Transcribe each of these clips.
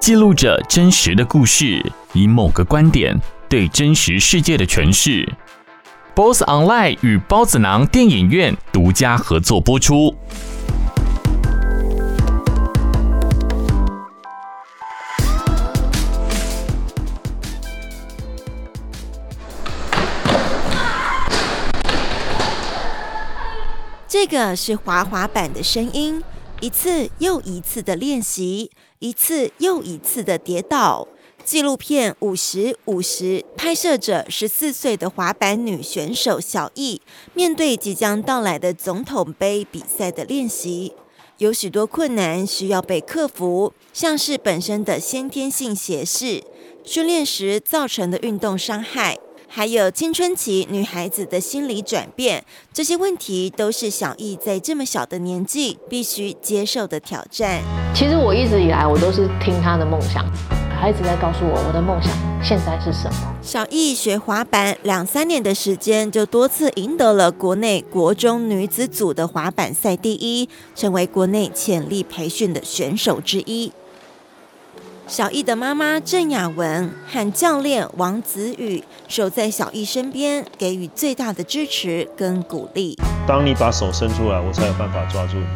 记录着真实的故事，以某个观点对真实世界的诠释。BOSS Online 与包子囊电影院独家合作播出。这个是滑滑板的声音，一次又一次的练习，一次又一次的跌倒。纪录片五十五十拍摄者十四岁的滑板女选手小艺，面对即将到来的总统杯比赛的练习，有许多困难需要被克服，像是本身的先天性斜视、训练时造成的运动伤害。还有青春期女孩子的心理转变，这些问题都是小易在这么小的年纪必须接受的挑战。其实我一直以来我都是听她的梦想，他一直在告诉我我的梦想现在是什么。小易学滑板两三年的时间，就多次赢得了国内国中女子组的滑板赛第一，成为国内潜力培训的选手之一。小易的妈妈郑雅文和教练王子宇守在小易身边，给予最大的支持跟鼓励。当你把手伸出来，我才有办法抓住你。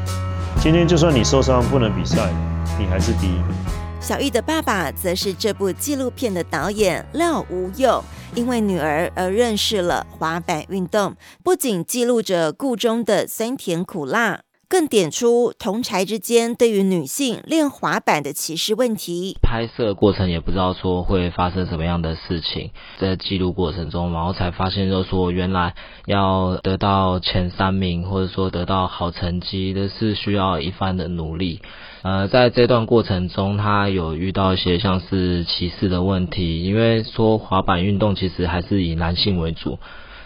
今天就算你受伤不能比赛，你还是第一名。小艺的爸爸则是这部纪录片的导演廖无佑，因为女儿而认识了滑板运动，不仅记录着故中的酸甜苦辣。更点出同侪之间对于女性练滑板的歧视问题。拍摄过程也不知道说会发生什么样的事情，在记录过程中，然后才发现就说原来要得到前三名或者说得到好成绩的是需要一番的努力。呃，在这段过程中，他有遇到一些像是歧视的问题，因为说滑板运动其实还是以男性为主。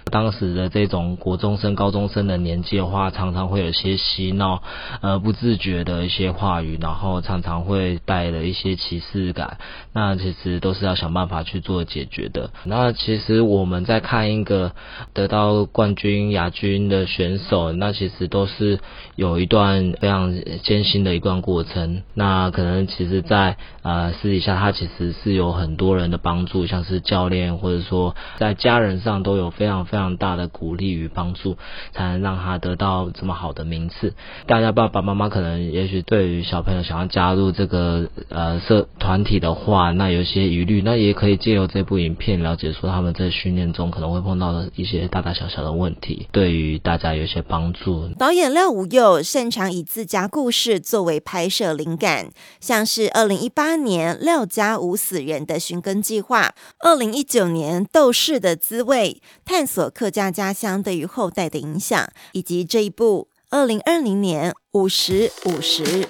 当时的这种国中生、高中生的年纪的话，常常会有些嬉闹，呃，不自觉的一些话语，然后常常会带了一些歧视感。那其实都是要想办法去做解决的。那其实我们在看一个得到冠军、亚军的选手，那其实都是有一段非常艰辛的一段过程。那可能其实在呃私底下，他其实是有很多人的帮助，像是教练，或者说在家人上都有非常非。非常大的鼓励与帮助，才能让他得到这么好的名次。大家爸爸妈妈可能也许对于小朋友想要加入这个呃社团体的话，那有些疑虑，那也可以借由这部影片了解说他们在训练中可能会碰到的一些大大小小的问题，对于大家有些帮助。导演廖无佑擅长以自家故事作为拍摄灵感，像是二零一八年《廖家无死人》的寻根计划，二零一九年《斗士的滋味》探索。客家家乡对于后代的影响，以及这一部二零二零年五十五十。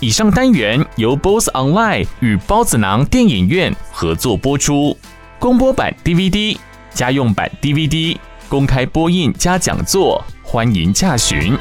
以上单元由 BOSS Online 与包子囊电影院合作播出，公播版 DVD、家用版 DVD、公开播映加讲座，欢迎洽询。